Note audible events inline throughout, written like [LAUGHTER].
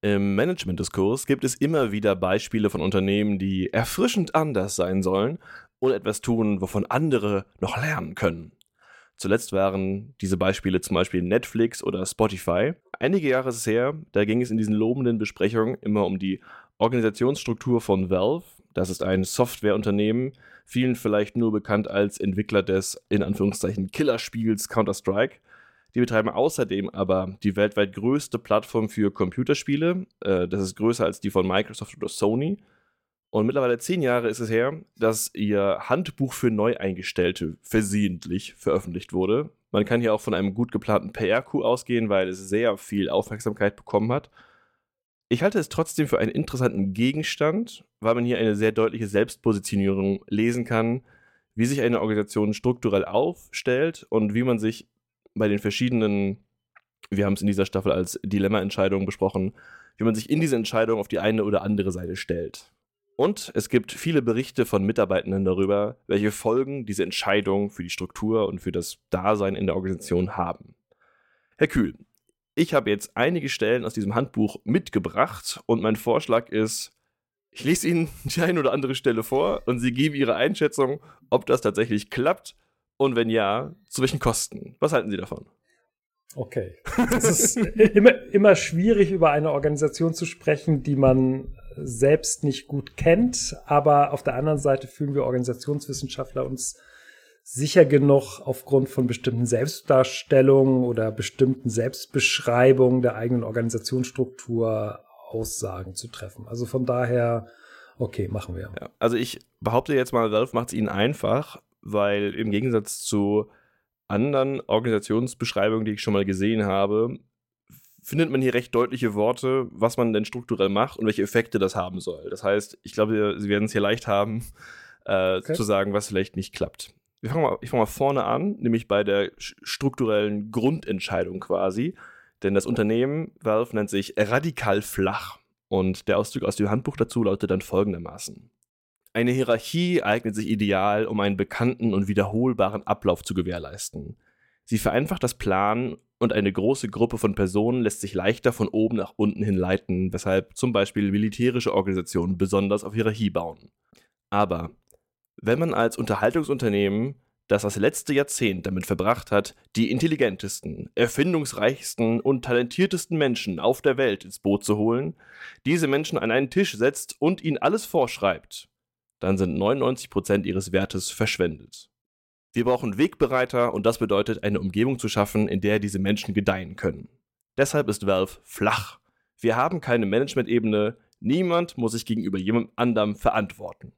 Im Management-Diskurs gibt es immer wieder Beispiele von Unternehmen, die erfrischend anders sein sollen und etwas tun, wovon andere noch lernen können. Zuletzt waren diese Beispiele zum Beispiel Netflix oder Spotify. Einige Jahre ist es her, da ging es in diesen lobenden Besprechungen immer um die Organisationsstruktur von Valve. Das ist ein Softwareunternehmen, vielen vielleicht nur bekannt als Entwickler des in Anführungszeichen Killerspiels Counter-Strike. Die betreiben außerdem aber die weltweit größte Plattform für Computerspiele. Äh, das ist größer als die von Microsoft oder Sony. Und mittlerweile zehn Jahre ist es her, dass ihr Handbuch für Neueingestellte versehentlich veröffentlicht wurde. Man kann hier auch von einem gut geplanten PR-Coup ausgehen, weil es sehr viel Aufmerksamkeit bekommen hat. Ich halte es trotzdem für einen interessanten Gegenstand, weil man hier eine sehr deutliche Selbstpositionierung lesen kann, wie sich eine Organisation strukturell aufstellt und wie man sich bei den verschiedenen, wir haben es in dieser Staffel als Dilemma-Entscheidungen besprochen, wie man sich in diese Entscheidung auf die eine oder andere Seite stellt. Und es gibt viele Berichte von Mitarbeitenden darüber, welche Folgen diese Entscheidung für die Struktur und für das Dasein in der Organisation haben. Herr Kühl, ich habe jetzt einige Stellen aus diesem Handbuch mitgebracht und mein Vorschlag ist, ich lese Ihnen [LAUGHS] die eine oder andere Stelle vor und Sie geben Ihre Einschätzung, ob das tatsächlich klappt und wenn ja, zu welchen Kosten? Was halten Sie davon? Okay. Es ist immer, immer schwierig, über eine Organisation zu sprechen, die man selbst nicht gut kennt. Aber auf der anderen Seite fühlen wir Organisationswissenschaftler uns sicher genug aufgrund von bestimmten Selbstdarstellungen oder bestimmten Selbstbeschreibungen der eigenen Organisationsstruktur Aussagen zu treffen. Also von daher, okay, machen wir. Ja, also ich behaupte jetzt mal, Valve macht es ihnen einfach, weil im Gegensatz zu anderen Organisationsbeschreibungen, die ich schon mal gesehen habe, findet man hier recht deutliche Worte, was man denn strukturell macht und welche Effekte das haben soll. Das heißt, ich glaube, sie werden es hier leicht haben, äh, okay. zu sagen, was vielleicht nicht klappt. Wir fangen mal, ich fange mal vorne an, nämlich bei der strukturellen Grundentscheidung quasi. Denn das Unternehmen Valve nennt sich radikal flach. Und der Ausdruck aus dem Handbuch dazu lautet dann folgendermaßen. Eine Hierarchie eignet sich ideal, um einen bekannten und wiederholbaren Ablauf zu gewährleisten. Sie vereinfacht das Planen und eine große Gruppe von Personen lässt sich leichter von oben nach unten hin leiten, weshalb zum Beispiel militärische Organisationen besonders auf Hierarchie bauen. Aber wenn man als Unterhaltungsunternehmen das das letzte Jahrzehnt damit verbracht hat, die intelligentesten, erfindungsreichsten und talentiertesten Menschen auf der Welt ins Boot zu holen, diese Menschen an einen Tisch setzt und ihnen alles vorschreibt, dann sind 99% ihres Wertes verschwendet. Wir brauchen Wegbereiter und das bedeutet, eine Umgebung zu schaffen, in der diese Menschen gedeihen können. Deshalb ist Valve flach. Wir haben keine Management-Ebene, niemand muss sich gegenüber jemandem anderem verantworten.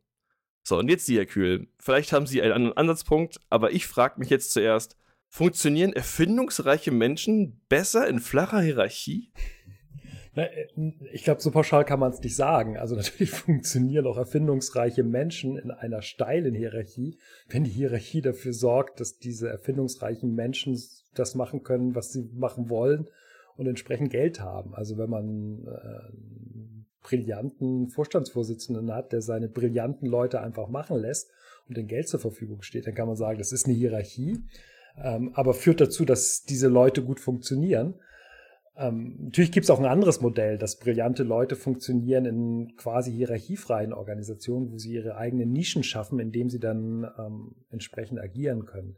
So, und jetzt Sie, Herr Kühl. Vielleicht haben Sie einen anderen Ansatzpunkt, aber ich frage mich jetzt zuerst, funktionieren erfindungsreiche Menschen besser in flacher Hierarchie? Äh, ich glaube, so pauschal kann man es nicht sagen. Also [LAUGHS] natürlich funktionieren auch erfindungsreiche Menschen in einer steilen Hierarchie, wenn die Hierarchie dafür sorgt, dass diese erfindungsreichen Menschen das machen können, was sie machen wollen und entsprechend Geld haben. Also wenn man äh, brillanten Vorstandsvorsitzenden hat, der seine brillanten Leute einfach machen lässt und den Geld zur Verfügung steht, dann kann man sagen, das ist eine Hierarchie, ähm, aber führt dazu, dass diese Leute gut funktionieren. Ähm, natürlich gibt es auch ein anderes Modell, dass brillante Leute funktionieren in quasi hierarchiefreien Organisationen, wo sie ihre eigenen Nischen schaffen, indem sie dann ähm, entsprechend agieren können.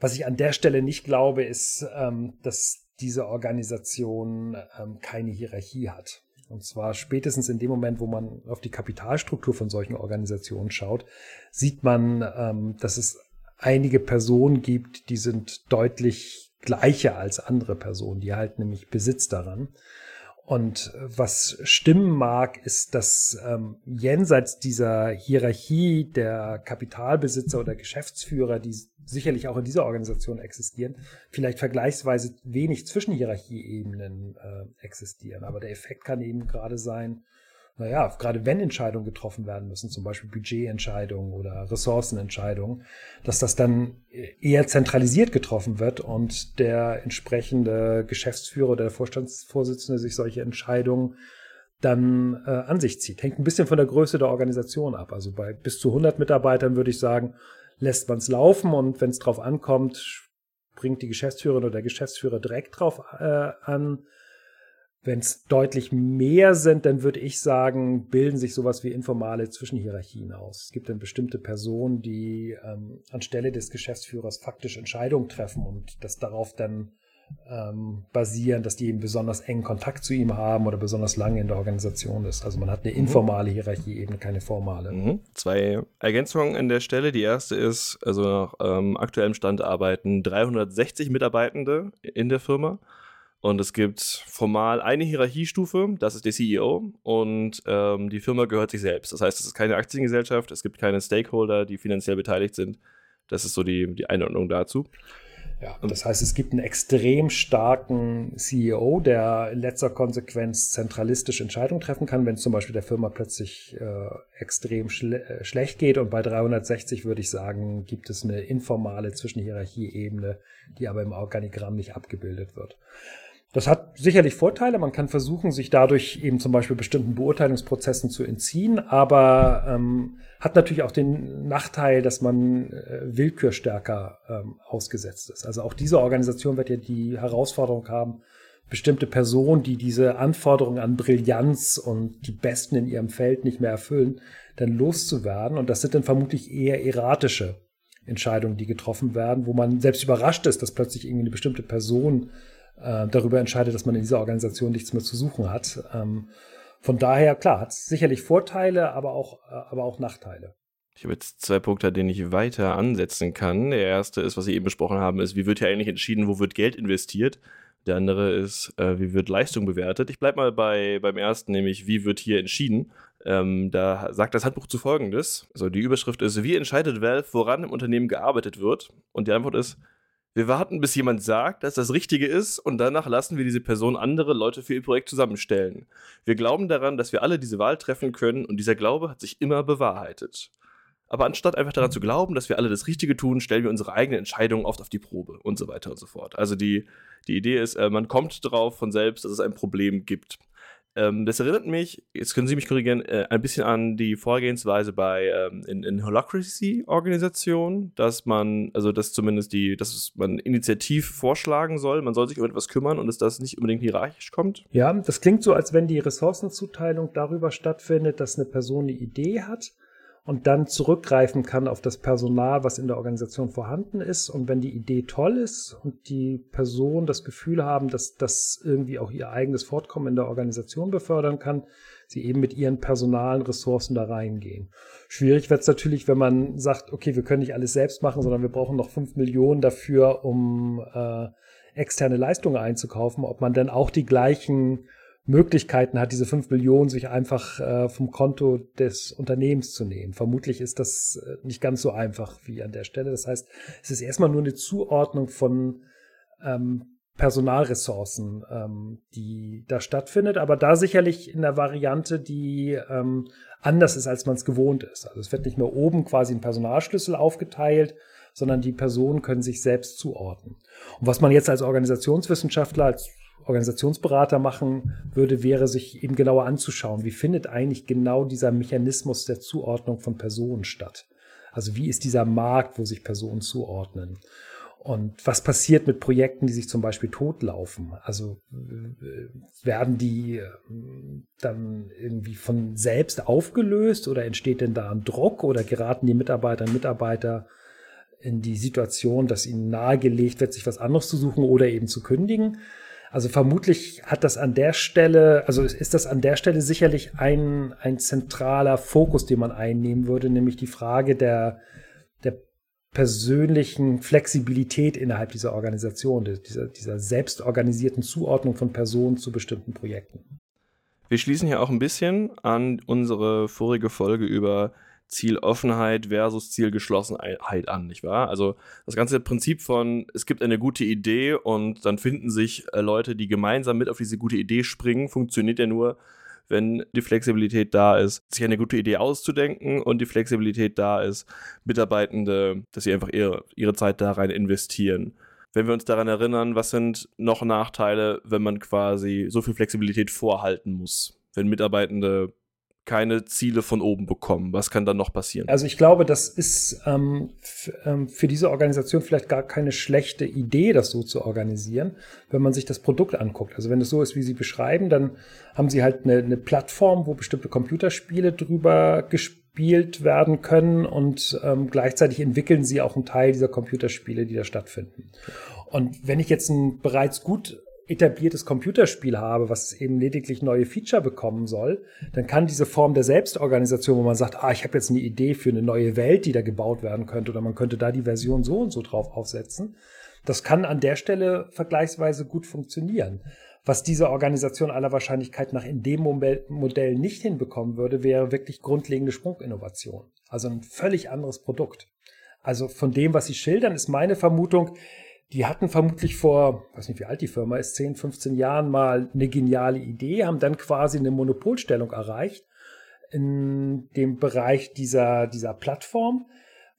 Was ich an der Stelle nicht glaube, ist, ähm, dass diese Organisation ähm, keine Hierarchie hat. Und zwar spätestens in dem Moment, wo man auf die Kapitalstruktur von solchen Organisationen schaut, sieht man, ähm, dass es einige Personen gibt, die sind deutlich gleicher als andere Personen. Die halten nämlich Besitz daran. Und was stimmen mag, ist, dass ähm, jenseits dieser Hierarchie der Kapitalbesitzer oder Geschäftsführer, die sicherlich auch in dieser Organisation existieren, vielleicht vergleichsweise wenig zwischen Hierarchieebenen äh, existieren. Aber der Effekt kann eben gerade sein, naja, gerade wenn Entscheidungen getroffen werden müssen, zum Beispiel Budgetentscheidungen oder Ressourcenentscheidungen, dass das dann eher zentralisiert getroffen wird und der entsprechende Geschäftsführer oder der Vorstandsvorsitzende sich solche Entscheidungen dann äh, an sich zieht. Hängt ein bisschen von der Größe der Organisation ab. Also bei bis zu 100 Mitarbeitern würde ich sagen, lässt man es laufen und wenn es drauf ankommt, bringt die Geschäftsführerin oder der Geschäftsführer direkt drauf äh, an Wenn es deutlich mehr sind, dann würde ich sagen, bilden sich sowas wie informale Zwischenhierarchien aus. Es gibt dann bestimmte Personen, die ähm, anstelle des Geschäftsführers faktisch Entscheidungen treffen und das darauf dann ähm, basieren, dass die eben besonders engen Kontakt zu ihm haben oder besonders lange in der Organisation ist. Also man hat eine mhm. informale Hierarchie, eben keine formale. Mhm. Zwei Ergänzungen an der Stelle. Die erste ist, also nach ähm, aktuellem Stand arbeiten 360 Mitarbeitende in der Firma. Und es gibt formal eine Hierarchiestufe, das ist der CEO und ähm, die Firma gehört sich selbst. Das heißt, es ist keine Aktiengesellschaft, es gibt keine Stakeholder, die finanziell beteiligt sind. Das ist so die, die Einordnung dazu. Ja, das heißt, es gibt einen extrem starken CEO, der in letzter Konsequenz zentralistisch Entscheidungen treffen kann, wenn es zum Beispiel der Firma plötzlich äh, extrem schle äh, schlecht geht. Und bei 360 würde ich sagen, gibt es eine informale Zwischenhierarchieebene, die aber im Organigramm nicht abgebildet wird. Das hat sicherlich Vorteile. Man kann versuchen, sich dadurch eben zum Beispiel bestimmten Beurteilungsprozessen zu entziehen, aber ähm, hat natürlich auch den Nachteil, dass man äh, Willkür ähm, ausgesetzt ist. Also auch diese Organisation wird ja die Herausforderung haben, bestimmte Personen, die diese Anforderungen an Brillanz und die Besten in ihrem Feld nicht mehr erfüllen, dann loszuwerden. Und das sind dann vermutlich eher erratische Entscheidungen, die getroffen werden, wo man selbst überrascht ist, dass plötzlich irgendwie eine bestimmte Person äh, darüber entscheidet, dass man in dieser Organisation nichts mehr zu suchen hat. Ähm, von daher, klar, hat es sicherlich Vorteile, aber auch, äh, aber auch Nachteile. Ich habe jetzt zwei Punkte, an denen ich weiter ansetzen kann. Der erste ist, was Sie eben besprochen haben, ist, wie wird hier eigentlich entschieden, wo wird Geld investiert? Der andere ist, äh, wie wird Leistung bewertet? Ich bleibe mal bei, beim ersten, nämlich wie wird hier entschieden? Ähm, da sagt das Handbuch zu folgendes. Also die Überschrift ist, wie entscheidet Valve, woran im Unternehmen gearbeitet wird? Und die Antwort ist, wir warten, bis jemand sagt, dass das Richtige ist und danach lassen wir diese Person andere Leute für ihr Projekt zusammenstellen. Wir glauben daran, dass wir alle diese Wahl treffen können und dieser Glaube hat sich immer bewahrheitet. Aber anstatt einfach daran zu glauben, dass wir alle das Richtige tun, stellen wir unsere eigenen Entscheidungen oft auf die Probe und so weiter und so fort. Also die, die Idee ist, äh, man kommt drauf von selbst, dass es ein Problem gibt. Ähm, das erinnert mich, jetzt können Sie mich korrigieren, äh, ein bisschen an die Vorgehensweise bei ähm, in, in Holacracy-Organisationen, dass man, also dass zumindest die, dass man initiativ vorschlagen soll, man soll sich um etwas kümmern und dass das nicht unbedingt hierarchisch kommt. Ja, das klingt so, als wenn die Ressourcenzuteilung darüber stattfindet, dass eine Person eine Idee hat und dann zurückgreifen kann auf das Personal, was in der Organisation vorhanden ist. Und wenn die Idee toll ist und die Person das Gefühl haben, dass das irgendwie auch ihr eigenes Fortkommen in der Organisation befördern kann, sie eben mit ihren personalen Ressourcen da reingehen. Schwierig wird es natürlich, wenn man sagt, okay, wir können nicht alles selbst machen, sondern wir brauchen noch fünf Millionen dafür, um äh, externe Leistungen einzukaufen, ob man dann auch die gleichen Möglichkeiten hat, diese fünf Millionen sich einfach äh, vom Konto des Unternehmens zu nehmen. Vermutlich ist das äh, nicht ganz so einfach wie an der Stelle. Das heißt, es ist erstmal nur eine Zuordnung von ähm, Personalressourcen, ähm, die da stattfindet, aber da sicherlich in der Variante, die ähm, anders ist, als man es gewohnt ist. Also es wird nicht mehr oben quasi ein Personalschlüssel aufgeteilt, sondern die Personen können sich selbst zuordnen. Und was man jetzt als Organisationswissenschaftler, als Organisationsberater machen würde, wäre sich eben genauer anzuschauen, wie findet eigentlich genau dieser Mechanismus der Zuordnung von Personen statt. Also wie ist dieser Markt, wo sich Personen zuordnen? Und was passiert mit Projekten, die sich zum Beispiel totlaufen? Also äh, werden die äh, dann irgendwie von selbst aufgelöst oder entsteht denn da ein Druck oder geraten die Mitarbeiterinnen und Mitarbeiter in die Situation, dass ihnen nahegelegt wird, sich was anderes zu suchen oder eben zu kündigen? Also vermutlich hat das an der Stelle, also ist das an der Stelle sicherlich ein, ein zentraler Fokus, den man einnehmen würde, nämlich die Frage der, der persönlichen Flexibilität innerhalb dieser Organisation, dieser, dieser selbstorganisierten Zuordnung von Personen zu bestimmten Projekten. Wir schließen hier auch ein bisschen an unsere vorige Folge über Zieloffenheit versus Zielgeschlossenheit an, nicht wahr? Also das ganze Prinzip von, es gibt eine gute Idee und dann finden sich äh, Leute, die gemeinsam mit auf diese gute Idee springen, funktioniert ja nur, wenn die Flexibilität da ist, sich eine gute Idee auszudenken und die Flexibilität da ist, Mitarbeitende, dass sie einfach ihre, ihre Zeit da rein investieren. Wenn wir uns daran erinnern, was sind noch Nachteile, wenn man quasi so viel Flexibilität vorhalten muss? Wenn Mitarbeitende keine Ziele von oben bekommen? Was kann dann noch passieren? Also ich glaube, das ist ähm, ähm, für diese Organisation vielleicht gar keine schlechte Idee, das so zu organisieren, wenn man sich das Produkt anguckt. Also wenn es so ist, wie Sie beschreiben, dann haben Sie halt eine, eine Plattform, wo bestimmte Computerspiele drüber gespielt werden können und ähm, gleichzeitig entwickeln Sie auch einen Teil dieser Computerspiele, die da stattfinden. Und wenn ich jetzt ein bereits gut etabliertes Computerspiel habe, was eben lediglich neue Feature bekommen soll, dann kann diese Form der Selbstorganisation, wo man sagt, ah, ich habe jetzt eine Idee für eine neue Welt, die da gebaut werden könnte, oder man könnte da die Version so und so drauf aufsetzen, das kann an der Stelle vergleichsweise gut funktionieren. Was diese Organisation aller Wahrscheinlichkeit nach in dem Modell nicht hinbekommen würde, wäre wirklich grundlegende Sprunginnovation. Also ein völlig anderes Produkt. Also von dem, was Sie schildern, ist meine Vermutung, die hatten vermutlich vor, weiß nicht, wie alt die Firma ist, 10, 15 Jahren mal eine geniale Idee, haben dann quasi eine Monopolstellung erreicht in dem Bereich dieser, dieser Plattform,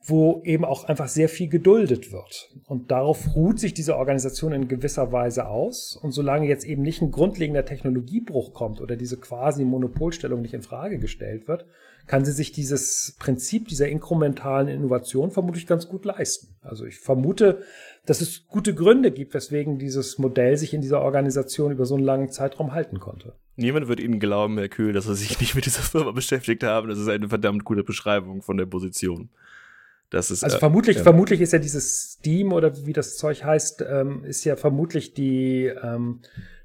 wo eben auch einfach sehr viel geduldet wird. Und darauf ruht sich diese Organisation in gewisser Weise aus. Und solange jetzt eben nicht ein grundlegender Technologiebruch kommt oder diese quasi Monopolstellung nicht in Frage gestellt wird, kann sie sich dieses Prinzip dieser inkrementalen Innovation vermutlich ganz gut leisten. Also ich vermute, dass es gute Gründe gibt, weswegen dieses Modell sich in dieser Organisation über so einen langen Zeitraum halten konnte. Niemand wird Ihnen glauben, Herr Kühl, dass Sie sich nicht mit dieser Firma [LAUGHS] beschäftigt haben. Das ist eine verdammt gute Beschreibung von der Position. Das ist, also äh, vermutlich, ja. vermutlich ist ja dieses Steam oder wie das Zeug heißt, ähm, ist ja vermutlich die ähm,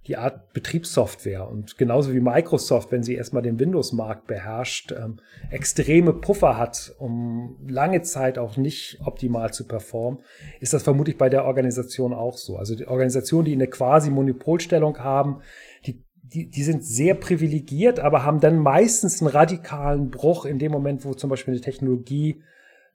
die Art Betriebssoftware und genauso wie Microsoft, wenn sie erstmal den Windows-Markt beherrscht, ähm, extreme Puffer hat, um lange Zeit auch nicht optimal zu performen, ist das vermutlich bei der Organisation auch so. Also die Organisationen, die eine quasi Monopolstellung haben, die, die, die sind sehr privilegiert, aber haben dann meistens einen radikalen Bruch in dem Moment, wo zum Beispiel eine Technologie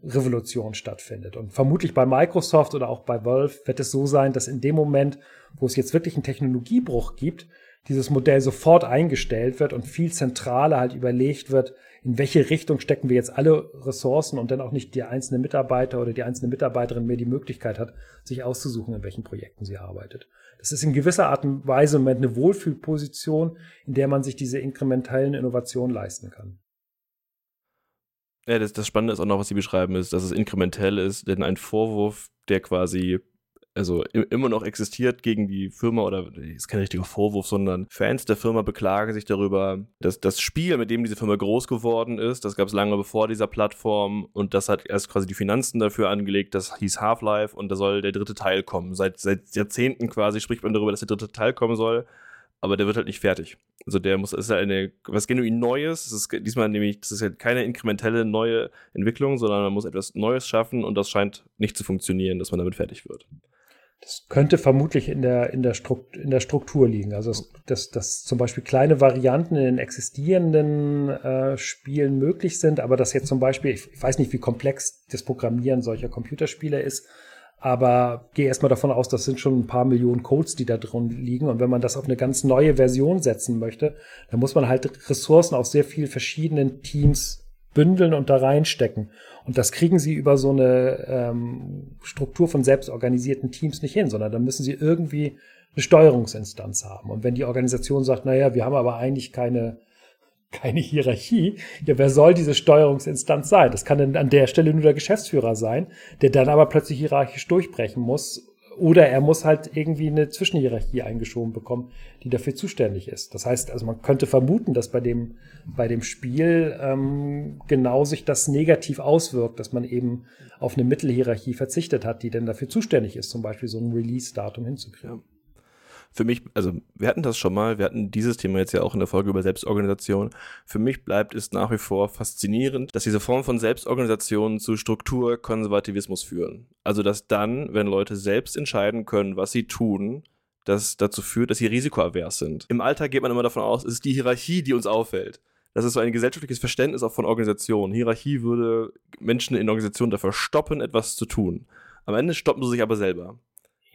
Revolution stattfindet. Und vermutlich bei Microsoft oder auch bei Valve wird es so sein, dass in dem Moment, wo es jetzt wirklich einen Technologiebruch gibt, dieses Modell sofort eingestellt wird und viel zentraler halt überlegt wird, in welche Richtung stecken wir jetzt alle Ressourcen und dann auch nicht der einzelne Mitarbeiter oder die einzelne Mitarbeiterin mehr die Möglichkeit hat, sich auszusuchen, in welchen Projekten sie arbeitet. Das ist in gewisser Art und Weise im Moment eine Wohlfühlposition, in der man sich diese inkrementellen Innovationen leisten kann. Ja, das, das Spannende ist auch noch, was Sie beschreiben, ist, dass es inkrementell ist, denn ein Vorwurf, der quasi also immer noch existiert gegen die Firma oder ist kein richtiger Vorwurf, sondern Fans der Firma beklagen sich darüber, dass das Spiel, mit dem diese Firma groß geworden ist, das gab es lange bevor dieser Plattform und das hat erst quasi die Finanzen dafür angelegt, das hieß Half-Life und da soll der dritte Teil kommen. Seit, seit Jahrzehnten quasi spricht man darüber, dass der dritte Teil kommen soll aber der wird halt nicht fertig. Also der muss, ist ja eine, was genuin Neues. Das ist diesmal nämlich, das ist ja keine inkrementelle neue Entwicklung, sondern man muss etwas Neues schaffen und das scheint nicht zu funktionieren, dass man damit fertig wird. Das könnte vermutlich in der, in der, Struktur, in der Struktur liegen. Also, dass, dass, dass zum Beispiel kleine Varianten in den existierenden äh, Spielen möglich sind, aber dass jetzt zum Beispiel, ich, ich weiß nicht, wie komplex das Programmieren solcher Computerspiele ist, aber gehe erstmal davon aus, das sind schon ein paar Millionen Codes, die da drin liegen. Und wenn man das auf eine ganz neue Version setzen möchte, dann muss man halt Ressourcen aus sehr vielen verschiedenen Teams bündeln und da reinstecken. Und das kriegen sie über so eine ähm, Struktur von selbstorganisierten Teams nicht hin, sondern dann müssen sie irgendwie eine Steuerungsinstanz haben. Und wenn die Organisation sagt, naja, wir haben aber eigentlich keine keine Hierarchie. Ja, wer soll diese Steuerungsinstanz sein? Das kann dann an der Stelle nur der Geschäftsführer sein, der dann aber plötzlich hierarchisch durchbrechen muss. Oder er muss halt irgendwie eine Zwischenhierarchie eingeschoben bekommen, die dafür zuständig ist. Das heißt, also man könnte vermuten, dass bei dem, bei dem Spiel ähm, genau sich das negativ auswirkt, dass man eben auf eine Mittelhierarchie verzichtet hat, die dann dafür zuständig ist, zum Beispiel so ein Release-Datum hinzukriegen. Ja für mich, also wir hatten das schon mal, wir hatten dieses Thema jetzt ja auch in der Folge über Selbstorganisation. Für mich bleibt es nach wie vor faszinierend, dass diese Form von Selbstorganisation zu Strukturkonservativismus führen. Also dass dann, wenn Leute selbst entscheiden können, was sie tun, das dazu führt, dass sie risikoavers sind. Im Alltag geht man immer davon aus, es ist die Hierarchie, die uns auffällt. Das ist so ein gesellschaftliches Verständnis auch von Organisationen. Hierarchie würde Menschen in Organisationen dafür stoppen, etwas zu tun. Am Ende stoppen sie sich aber selber.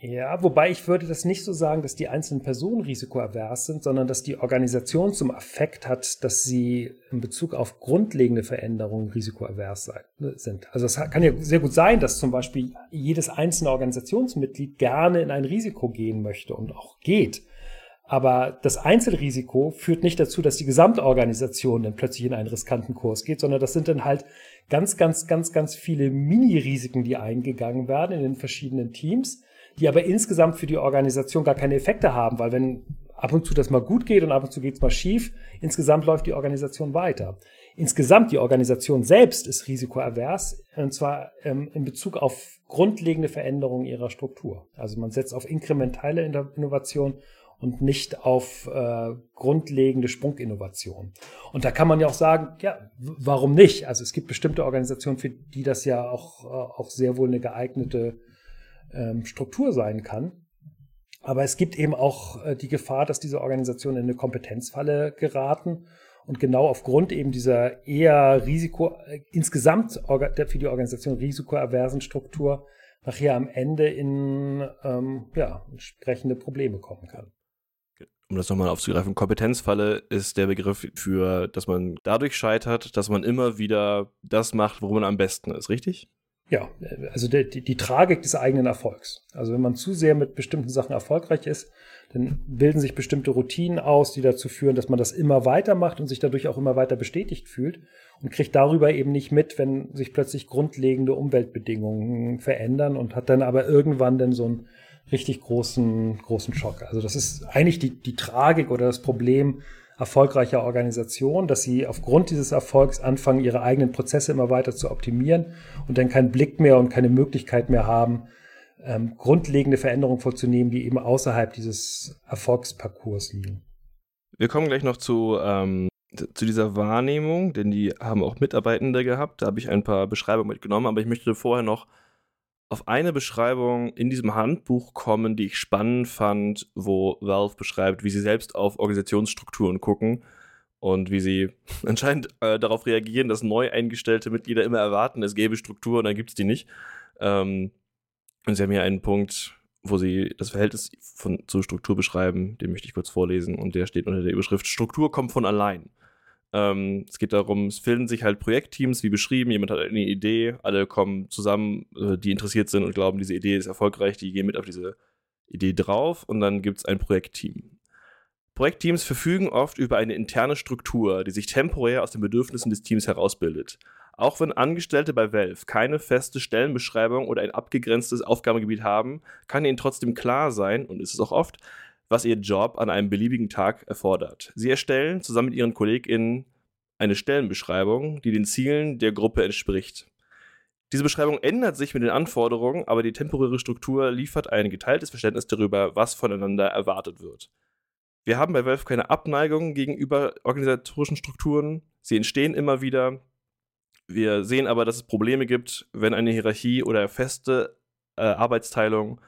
Ja, wobei ich würde das nicht so sagen, dass die einzelnen Personen risikoavers sind, sondern dass die Organisation zum Effekt hat, dass sie in Bezug auf grundlegende Veränderungen risikoavers sind. Also es kann ja sehr gut sein, dass zum Beispiel jedes einzelne Organisationsmitglied gerne in ein Risiko gehen möchte und auch geht. Aber das Einzelrisiko führt nicht dazu, dass die Gesamtorganisation dann plötzlich in einen riskanten Kurs geht, sondern das sind dann halt ganz, ganz, ganz, ganz viele Mini-Risiken, die eingegangen werden in den verschiedenen Teams, die aber insgesamt für die Organisation gar keine Effekte haben, weil wenn ab und zu das mal gut geht und ab und zu geht es mal schief, insgesamt läuft die Organisation weiter. Insgesamt die Organisation selbst ist risikoavers, und zwar ähm, in Bezug auf grundlegende Veränderungen ihrer Struktur. Also man setzt auf inkrementelle Innovation und nicht auf äh, grundlegende Sprunginnovation. Und da kann man ja auch sagen, ja, warum nicht? Also es gibt bestimmte Organisationen, für die das ja auch, äh, auch sehr wohl eine geeignete ähm, Struktur sein kann. Aber es gibt eben auch äh, die Gefahr, dass diese Organisationen in eine Kompetenzfalle geraten und genau aufgrund eben dieser eher Risiko, äh, insgesamt für die Organisation risikoaversen Struktur nachher am Ende in ähm, ja, entsprechende Probleme kommen kann um das nochmal aufzugreifen, Kompetenzfalle ist der Begriff für, dass man dadurch scheitert, dass man immer wieder das macht, worum man am besten ist, richtig? Ja, also die, die, die Tragik des eigenen Erfolgs. Also wenn man zu sehr mit bestimmten Sachen erfolgreich ist, dann bilden sich bestimmte Routinen aus, die dazu führen, dass man das immer weitermacht und sich dadurch auch immer weiter bestätigt fühlt und kriegt darüber eben nicht mit, wenn sich plötzlich grundlegende Umweltbedingungen verändern und hat dann aber irgendwann dann so ein richtig großen, großen Schock. Also das ist eigentlich die, die Tragik oder das Problem erfolgreicher Organisationen, dass sie aufgrund dieses Erfolgs anfangen, ihre eigenen Prozesse immer weiter zu optimieren und dann keinen Blick mehr und keine Möglichkeit mehr haben, ähm, grundlegende Veränderungen vorzunehmen, die eben außerhalb dieses Erfolgsparcours liegen. Wir kommen gleich noch zu, ähm, zu dieser Wahrnehmung, denn die haben auch Mitarbeitende gehabt. Da habe ich ein paar Beschreibungen mitgenommen, aber ich möchte vorher noch auf eine Beschreibung in diesem Handbuch kommen, die ich spannend fand, wo Valve beschreibt, wie sie selbst auf Organisationsstrukturen gucken und wie sie [LAUGHS] anscheinend äh, darauf reagieren, dass neu eingestellte Mitglieder immer erwarten, es gäbe Struktur und dann gibt es die nicht. Ähm, und sie haben hier einen Punkt, wo sie das Verhältnis von, zur Struktur beschreiben, den möchte ich kurz vorlesen und der steht unter der Überschrift Struktur kommt von allein. Ähm, es geht darum, es finden sich halt Projektteams, wie beschrieben, jemand hat eine Idee, alle kommen zusammen, äh, die interessiert sind und glauben, diese Idee ist erfolgreich, die gehen mit auf diese Idee drauf und dann gibt es ein Projektteam. Projektteams verfügen oft über eine interne Struktur, die sich temporär aus den Bedürfnissen des Teams herausbildet. Auch wenn Angestellte bei Valve keine feste Stellenbeschreibung oder ein abgegrenztes Aufgabengebiet haben, kann ihnen trotzdem klar sein, und ist es auch oft, was ihr Job an einem beliebigen Tag erfordert. Sie erstellen zusammen mit ihren KollegInnen eine Stellenbeschreibung, die den Zielen der Gruppe entspricht. Diese Beschreibung ändert sich mit den Anforderungen, aber die temporäre Struktur liefert ein geteiltes Verständnis darüber, was voneinander erwartet wird. Wir haben bei Valve keine Abneigung gegenüber organisatorischen Strukturen. Sie entstehen immer wieder. Wir sehen aber, dass es Probleme gibt, wenn eine Hierarchie oder feste äh, Arbeitsteilung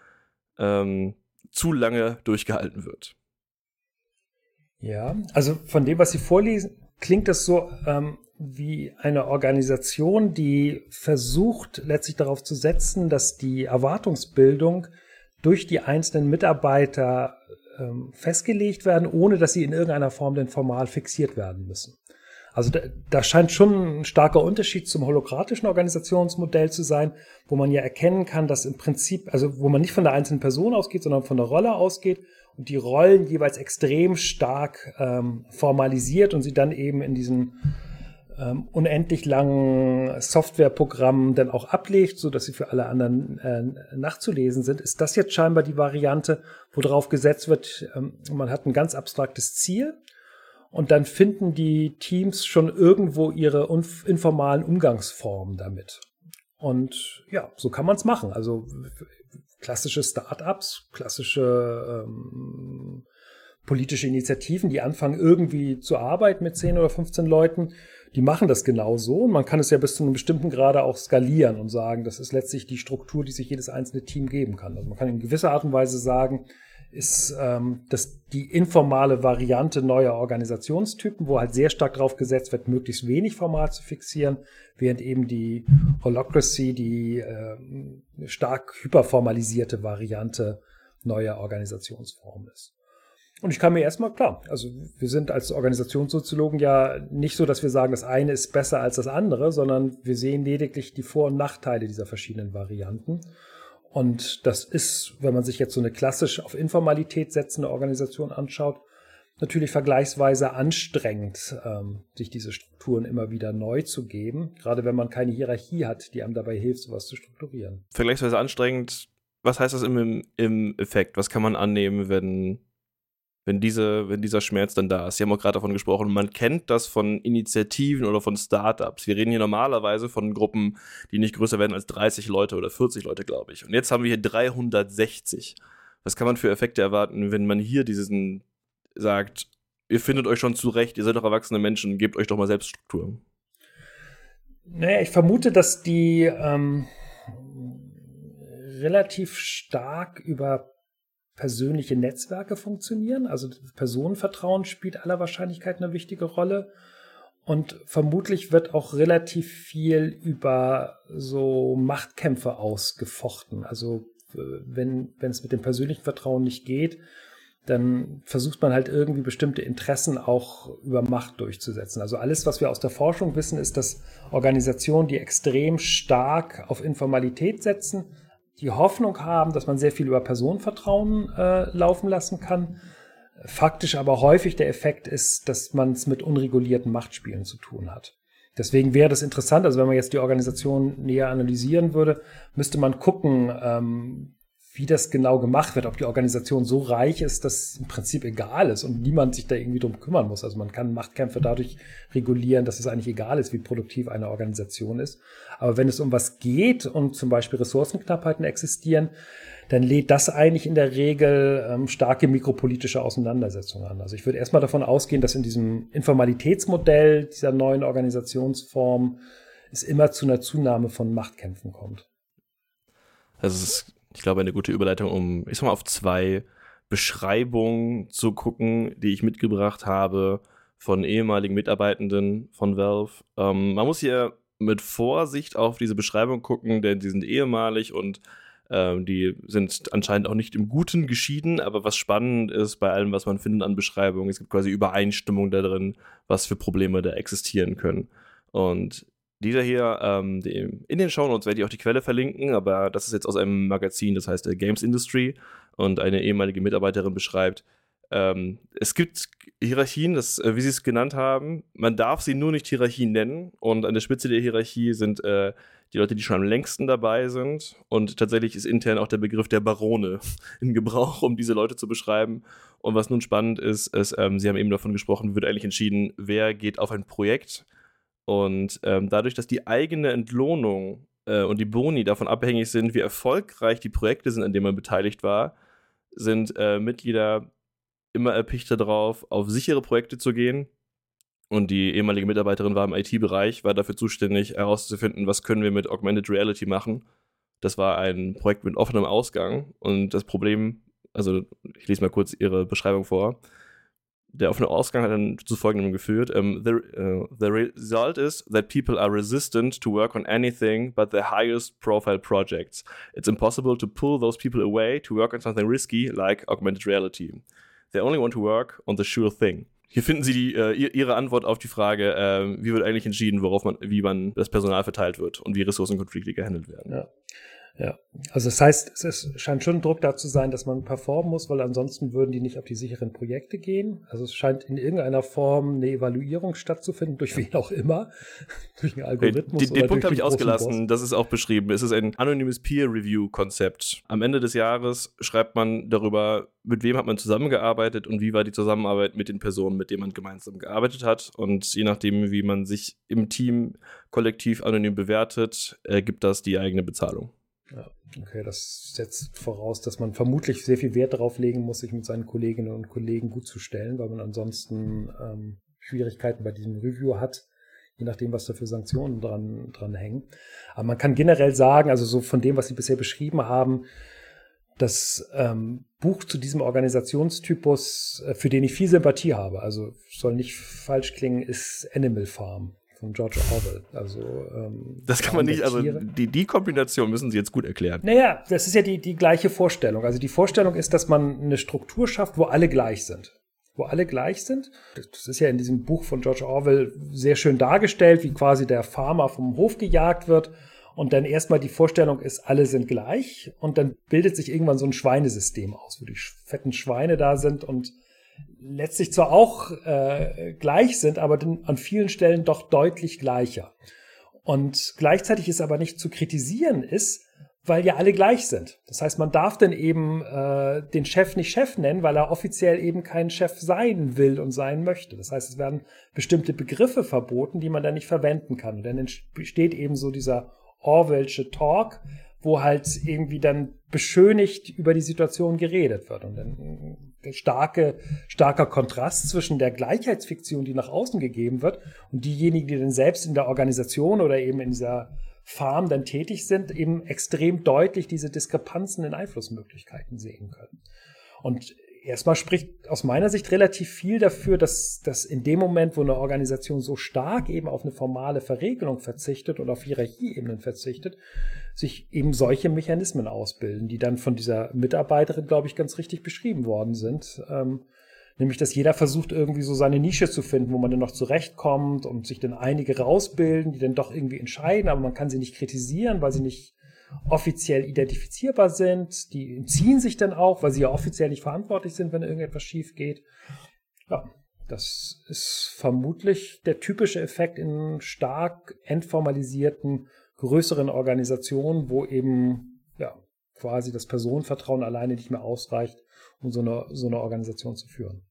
ähm, zu lange durchgehalten wird. Ja, also von dem, was Sie vorlesen, klingt das so ähm, wie eine Organisation, die versucht letztlich darauf zu setzen, dass die Erwartungsbildung durch die einzelnen Mitarbeiter ähm, festgelegt werden, ohne dass sie in irgendeiner Form denn formal fixiert werden müssen. Also da, da scheint schon ein starker Unterschied zum holokratischen Organisationsmodell zu sein, wo man ja erkennen kann, dass im Prinzip, also wo man nicht von der einzelnen Person ausgeht, sondern von der Rolle ausgeht und die Rollen jeweils extrem stark ähm, formalisiert und sie dann eben in diesen ähm, unendlich langen Softwareprogrammen dann auch ablegt, so dass sie für alle anderen äh, nachzulesen sind, ist das jetzt scheinbar die Variante, wo darauf gesetzt wird, ähm, man hat ein ganz abstraktes Ziel und dann finden die Teams schon irgendwo ihre informalen Umgangsformen damit. Und ja, so kann man es machen. Also klassische Startups, klassische ähm, politische Initiativen, die anfangen irgendwie zu arbeiten mit 10 oder 15 Leuten, die machen das genau so. Und man kann es ja bis zu einem bestimmten Grade auch skalieren und sagen, das ist letztlich die Struktur, die sich jedes einzelne Team geben kann. Also man kann in gewisser Art und Weise sagen, ist ähm, das die informale Variante neuer Organisationstypen, wo halt sehr stark darauf gesetzt wird, möglichst wenig formal zu fixieren, während eben die Holocracy die äh, stark hyperformalisierte Variante neuer Organisationsformen ist. Und ich kann mir erstmal, klar, also wir sind als Organisationssoziologen ja nicht so, dass wir sagen, das eine ist besser als das andere, sondern wir sehen lediglich die Vor- und Nachteile dieser verschiedenen Varianten Und das ist, wenn man sich jetzt so eine klassisch auf Informalität setzende Organisation anschaut, natürlich vergleichsweise anstrengend, ähm, sich diese Strukturen immer wieder neu zu geben, gerade wenn man keine Hierarchie hat, die einem dabei hilft, sowas zu strukturieren. Vergleichsweise anstrengend, was heißt das im, im Effekt? Was kann man annehmen, wenn, wenn, diese, wenn dieser Schmerz dann da ist? Sie haben auch gerade davon gesprochen, man kennt das von Initiativen oder von Startups. Wir reden hier normalerweise von Gruppen, die nicht größer werden als 30 Leute oder 40 Leute, glaube ich. Und jetzt haben wir hier 360. Was kann man für Effekte erwarten, wenn man hier diesen sagt, ihr findet euch schon zurecht, ihr seid doch erwachsene Menschen, gebt euch doch mal Selbststruktur? Naja, ich vermute, dass die ähm, relativ stark über persönliche Netzwerke funktionieren. Also Personenvertrauen spielt aller Wahrscheinlichkeit eine wichtige Rolle. Und vermutlich wird auch relativ viel über so Machtkämpfe ausgefochten. Also äh, wenn, wenn es mit dem persönlichen Vertrauen nicht geht, dann versucht man halt irgendwie bestimmte Interessen auch über Macht durchzusetzen. Also alles, was wir aus der Forschung wissen, ist, dass Organisationen, die extrem stark auf Informalität setzen, die Hoffnung haben, dass man sehr viel über Personenvertrauen äh, laufen lassen kann. Faktisch aber häufig der Effekt ist, dass man es mit unregulierten Machtspielen zu tun hat. Deswegen wäre das interessant, also wenn man jetzt die Organisation näher analysieren würde, müsste man gucken, ähm, wie das genau gemacht wird, ob die Organisation so reich ist, dass im Prinzip egal ist und niemand sich da irgendwie drum kümmern muss. Also man kann Machtkämpfe dadurch regulieren, dass es eigentlich egal ist, wie produktiv eine Organisation ist. Aber wenn es um was geht und zum Beispiel Ressourcenknappheiten existieren, dann lädt das eigentlich in der Regel ähm, starke mikropolitische Auseinandersetzungen an. Also ich würde erstmal davon ausgehen, dass in diesem Informalitätsmodell dieser neuen Organisationsform es immer zu einer Zunahme von Machtkämpfen kommt. Also es ist ich glaube, eine gute Überleitung, um, ich sag mal, auf zwei Beschreibungen zu gucken, die ich mitgebracht habe von ehemaligen Mitarbeitenden von Valve. Ähm, man muss hier mit Vorsicht auf diese Beschreibung gucken, denn die sind ehemalig und ähm, die sind anscheinend auch nicht im Guten geschieden, aber was spannend ist bei allem, was man findet an Beschreibungen, es gibt quasi Übereinstimmung da drin, was für Probleme da existieren können. Und dieser hier, ähm, in den Shownotes werde ich auch die Quelle verlinken, aber das ist jetzt aus einem Magazin, das heißt äh, Games Industry und eine ehemalige Mitarbeiterin beschreibt, ähm, es gibt Hierarchien, das, äh, wie sie es genannt haben. Man darf sie nur nicht Hierarchien nennen. Und an der Spitze der Hierarchie sind äh, die Leute, die schon am längsten dabei sind. Und tatsächlich ist intern auch der Begriff der Barone [LAUGHS] in Gebrauch, um diese Leute zu beschreiben. Und was nun spannend ist, ist, ähm, Sie haben eben davon gesprochen, wird eigentlich entschieden, wer geht auf ein Projekt und ähm, dadurch, dass die eigene Entlohnung äh, und die Boni davon abhängig sind, wie erfolgreich die Projekte sind, an denen man beteiligt war, sind äh, Mitglieder immer erpichter darauf, auf sichere Projekte zu gehen. Und die ehemalige Mitarbeiterin war im IT-Bereich, war dafür zuständig, herauszufinden, was können wir mit Augmented Reality machen. Das war ein Projekt mit offenem Ausgang. Und das Problem, also ich lese mal kurz ihre Beschreibung vor der offene Ausgang hat dann zu folgendem geführt. Um, the, uh, the result is that people are resistant to work on anything but the highest profile projects. It's impossible to pull those people away to work on something risky like augmented reality. They only want to work on the sure thing. Hier finden Sie die, äh, Ihre Antwort auf die Frage, äh, wie wird eigentlich entschieden, worauf man, wie man das Personal verteilt wird und wie Ressourcenkonflikte gehandelt werden. Ja. Ja, also das heißt, es scheint schon Druck da zu sein, dass man performen muss, weil ansonsten würden die nicht auf die sicheren Projekte gehen. Also es scheint in irgendeiner Form eine Evaluierung stattzufinden, durch wen auch immer, [LAUGHS] durch einen Algorithmus. Den, den Punkt habe ich ausgelassen, das ist auch beschrieben. Es ist ein anonymes Peer-Review-Konzept. Am Ende des Jahres schreibt man darüber, mit wem hat man zusammengearbeitet und wie war die Zusammenarbeit mit den Personen, mit denen man gemeinsam gearbeitet hat. Und je nachdem, wie man sich im Team kollektiv anonym bewertet, ergibt das die eigene Bezahlung. Ja, okay, das setzt voraus, dass man vermutlich sehr viel Wert darauf legen muss, sich mit seinen Kolleginnen und Kollegen gut zu stellen, weil man ansonsten ähm, Schwierigkeiten bei diesem Review hat, je nachdem, was da für Sanktionen dran, dran hängen. Aber man kann generell sagen, also so von dem, was Sie bisher beschrieben haben, das ähm, Buch zu diesem Organisationstypus, äh, für den ich viel Sympathie habe, also soll nicht falsch klingen, ist Animal Farm von George Orwell. Also ähm, das kann man nicht, also die, die Kombination müssen Sie jetzt gut erklären. Naja, das ist ja die, die gleiche Vorstellung. Also die Vorstellung ist, dass man eine Struktur schafft, wo alle gleich sind. Wo alle gleich sind. Das ist ja in diesem Buch von George Orwell sehr schön dargestellt, wie quasi der Farmer vom Hof gejagt wird Und dann erstmal die Vorstellung ist, alle sind gleich und dann bildet sich irgendwann so ein Schweinesystem aus, wo die fetten Schweine da sind und letztlich zwar auch äh, gleich sind, aber an vielen Stellen doch deutlich gleicher. Und gleichzeitig ist aber nicht zu kritisieren ist, weil ja alle gleich sind. Das heißt, man darf dann eben äh, den Chef nicht Chef nennen, weil er offiziell eben kein Chef sein will und sein möchte. Das heißt, es werden bestimmte Begriffe verboten, die man dann nicht verwenden kann. Und dann entsteht eben so dieser Orwellsche Talk, wo halt irgendwie dann beschönigt über die Situation geredet wird. Und dann starke, starker Kontrast zwischen der Gleichheitsfiktion, die nach außen gegeben wird, und diejenigen, die dann selbst in der Organisation oder eben in dieser Farm dann tätig sind, eben extrem deutlich diese Diskrepanzen in Einflussmöglichkeiten sehen können. Und erstmal spricht aus meiner Sicht relativ viel dafür, dass, dass in dem Moment, wo eine Organisation so stark eben auf eine formale Verregelung verzichtet und auf Hierarchieebenen verzichtet, sich eben solche Mechanismen ausbilden, die dann von dieser Mitarbeiterin, glaube ich, ganz richtig beschrieben worden sind. Ähm, nämlich, dass jeder versucht, irgendwie so seine Nische zu finden, wo man dann noch zurechtkommt und sich dann einige rausbilden, die dann doch irgendwie entscheiden, aber man kann sie nicht kritisieren, weil sie nicht offiziell identifizierbar sind. Die ziehen sich dann auch, weil sie ja offiziell nicht verantwortlich sind, wenn irgendetwas schief geht. Ja, das ist vermutlich der typische Effekt in stark entformalisierten, größeren Organisationen, wo eben ja, quasi das Personenvertrauen alleine nicht mehr ausreicht, um so eine, so eine Organisation zu führen.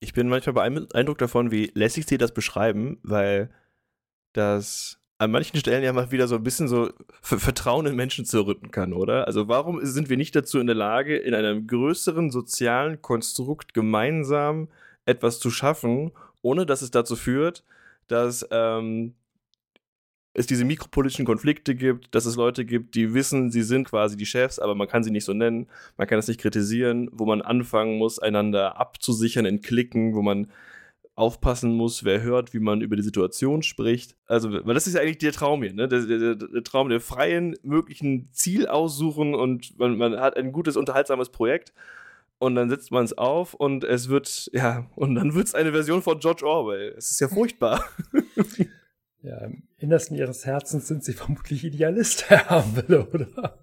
Ich bin manchmal beeindruckt davon, wie lässig sie das beschreiben, weil das an manchen Stellen ja mal wieder so ein bisschen so Vertrauen in Menschen zerrütten kann, oder? Also warum sind wir nicht dazu in der Lage, in einem größeren sozialen Konstrukt gemeinsam etwas zu schaffen, ohne dass es dazu führt, dass ähm, es diese mikropolitischen Konflikte gibt, dass es Leute gibt, die wissen, sie sind quasi die Chefs, aber man kann sie nicht so nennen, man kann es nicht kritisieren, wo man anfangen muss, einander abzusichern in Klicken, wo man aufpassen muss, wer hört, wie man über die Situation spricht. Also, weil das ist ja eigentlich der Traum hier, ne? Der, der, der Traum der freien, möglichen Ziel aussuchen und man, man hat ein gutes, unterhaltsames Projekt und dann setzt man es auf und es wird, ja, und dann wird es eine Version von George Orwell. Es ist ja furchtbar. [LAUGHS] Ja, Innersten ihres Herzens sind sie [LAUGHS] vermutlich Idealist, Herr Hamble, oder?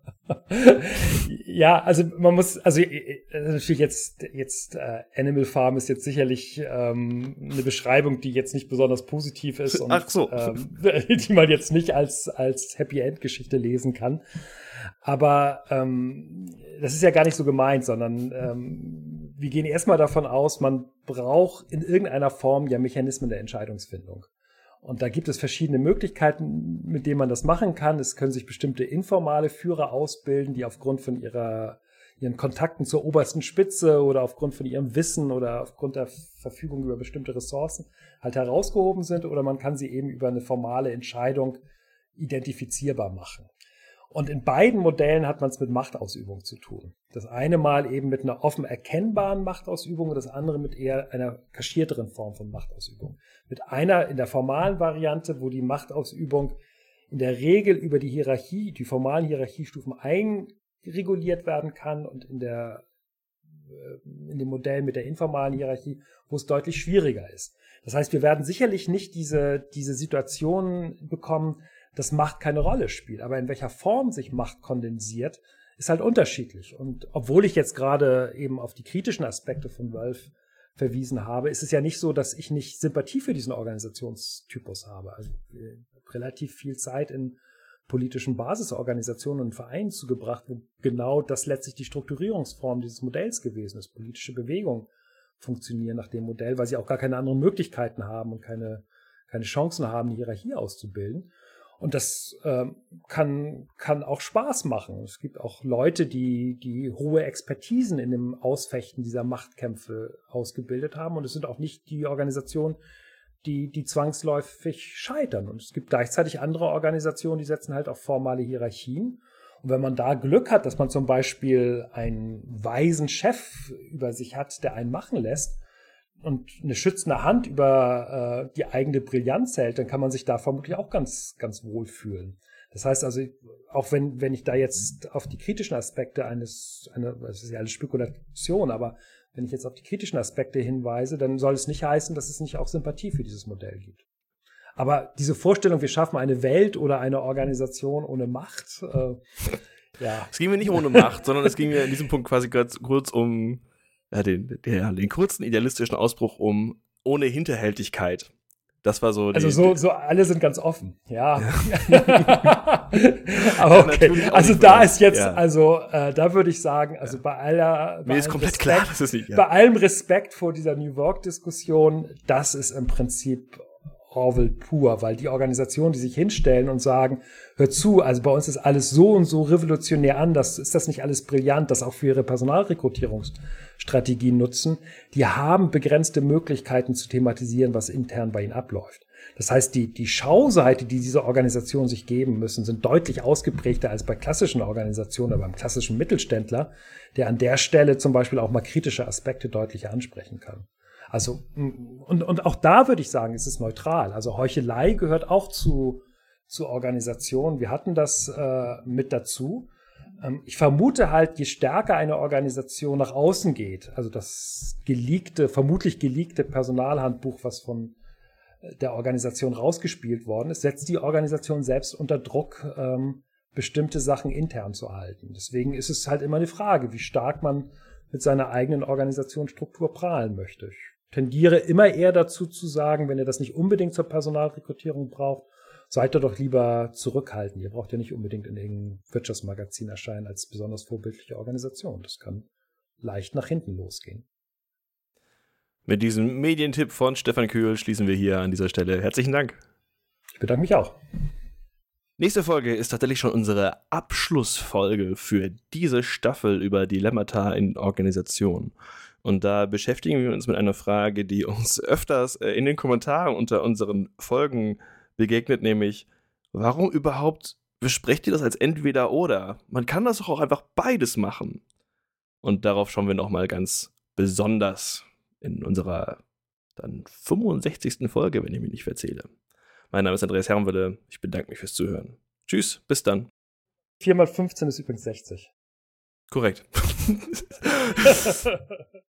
ja, also man muss, also äh, natürlich jetzt, jetzt äh, Animal Farm ist jetzt sicherlich ähm, eine Beschreibung, die jetzt nicht besonders positiv ist und Ach so. ähm, [LAUGHS] die man jetzt nicht als, als Happy End Geschichte lesen kann. Aber ähm, das ist ja gar nicht so gemeint, sondern ähm, wir gehen erstmal davon aus, man braucht in irgendeiner Form ja Mechanismen der Entscheidungsfindung. Und da gibt es verschiedene Möglichkeiten, mit denen man das machen kann. Es können sich bestimmte informale Führer ausbilden, die aufgrund von ihrer, ihren Kontakten zur obersten Spitze oder aufgrund von ihrem Wissen oder aufgrund der Verfügung über bestimmte Ressourcen halt herausgehoben sind. Oder man kann sie eben über eine formale Entscheidung identifizierbar machen. Und in beiden Modellen hat man es mit Machtausübung zu tun. Das eine Mal eben mit einer offen erkennbaren Machtausübung und das andere mit eher einer kaschierteren Form von Machtausübung. Mit einer in der formalen Variante, wo die Machtausübung in der Regel über die Hierarchie, die formalen Hierarchiestufen einreguliert werden kann und in der äh, in dem Modell mit der informalen Hierarchie, wo es deutlich schwieriger ist. Das heißt, wir werden sicherlich nicht diese, diese Situation bekommen, dass Macht keine Rolle spielt. Aber in welcher Form sich Macht kondensiert, ist halt unterschiedlich. Und obwohl ich jetzt gerade eben auf die kritischen Aspekte von Wolf verwiesen habe, ist es ja nicht so, dass ich nicht Sympathie für diesen Organisationstypus habe. Also äh, relativ viel Zeit in politischen Basisorganisationen und Vereinen zugebracht, wo genau das letztlich die Strukturierungsform dieses Modells gewesen ist. Politische Bewegungen funktionieren nach dem Modell, weil sie auch gar keine anderen Möglichkeiten haben und keine, keine Chancen haben, die Hierarchie auszubilden. Und das ähm, kann, kann auch Spaß machen. Es gibt auch Leute, die, die hohe Expertisen in dem Ausfechten dieser Machtkämpfe ausgebildet haben. Und es sind auch nicht die Organisationen, die, die zwangsläufig scheitern. Und es gibt gleichzeitig andere Organisationen, die setzen halt auf formale Hierarchien. Und wenn man da Glück hat, dass man zum Beispiel einen weisen Chef über sich hat, der einen machen lässt, und eine schützende Hand über äh, die eigene Brillanz hält, dann kann man sich da vermutlich auch ganz, ganz wohl fühlen. Das heißt also, auch wenn, wenn ich da jetzt auf die kritischen Aspekte eines, eine, das ist ja alles Spekulation, aber wenn ich jetzt auf die kritischen Aspekte hinweise, dann soll es nicht heißen, dass es nicht auch Sympathie für dieses Modell gibt. Aber diese Vorstellung, wir schaffen eine Welt oder eine Organisation ohne Macht, äh, ja. Es ging mir nicht ohne Macht, sondern es ging mir in diesem Punkt quasi ganz kurz um ja, den, den, den kurzen idealistischen Ausbruch um ohne Hinterhältigkeit. Das war so. Die, also so, so alle sind ganz offen, ja. ja. [LAUGHS] Aber okay. Also da ist jetzt, ja. also äh, da würde ich sagen, also bei aller, bei Mir ist komplett Respekt, klar, das ist nicht. Bei allem Respekt vor dieser New Work-Diskussion, das ist im Prinzip Orwell pur, weil die Organisationen, die sich hinstellen und sagen, hör zu, also bei uns ist alles so und so revolutionär anders, ist das nicht alles brillant, das auch für ihre Personalrekrutierungsstrategien nutzen, die haben begrenzte Möglichkeiten zu thematisieren, was intern bei ihnen abläuft. Das heißt, die, die Schauseite, die diese Organisationen sich geben müssen, sind deutlich ausgeprägter als bei klassischen Organisationen oder beim klassischen Mittelständler, der an der Stelle zum Beispiel auch mal kritische Aspekte deutlich ansprechen kann. Also, und, und auch da würde ich sagen, ist es neutral. Also Heuchelei gehört auch zu, zu Organisationen. Wir hatten das äh, mit dazu. Ähm, ich vermute halt, je stärker eine Organisation nach außen geht, also das geleakte, vermutlich geleakte Personalhandbuch, was von äh, der Organisation rausgespielt worden ist, setzt die Organisation selbst unter Druck, ähm, bestimmte Sachen intern zu halten. Deswegen ist es halt immer eine Frage, wie stark man mit seiner eigenen Organisationsstruktur prahlen möchte. Ich tendiere immer eher dazu zu sagen, wenn ihr das nicht unbedingt zur Personalrekrutierung braucht, seid ihr doch lieber zurückhaltend. Ihr braucht ja nicht unbedingt in irgendeinem Wirtschaftsmagazin erscheinen als besonders vorbildliche Organisation. Das kann leicht nach hinten losgehen. Mit diesem Medientipp von Stefan Kühl schließen wir hier an dieser Stelle. Herzlichen Dank. Ich bedanke mich auch. Nächste Folge ist tatsächlich schon unsere Abschlussfolge für diese Staffel über Dilemmata in Organisationen. Und da beschäftigen wir uns mit einer Frage, die uns [LAUGHS] öfters äh, in den Kommentaren unter unseren Folgen begegnet, nämlich, warum überhaupt besprecht ihr das als entweder oder? Man kann das doch auch einfach beides machen. Und darauf schauen wir nochmal ganz besonders in unserer dann 65. Folge, wenn ich mich nicht verzähle. Mein Name ist Andreas Herrenwille. Ich bedanke mich fürs Zuhören. Tschüss, bis dann. 4 mal 15 ist übrigens 60. Korrekt. [LAUGHS] [LAUGHS]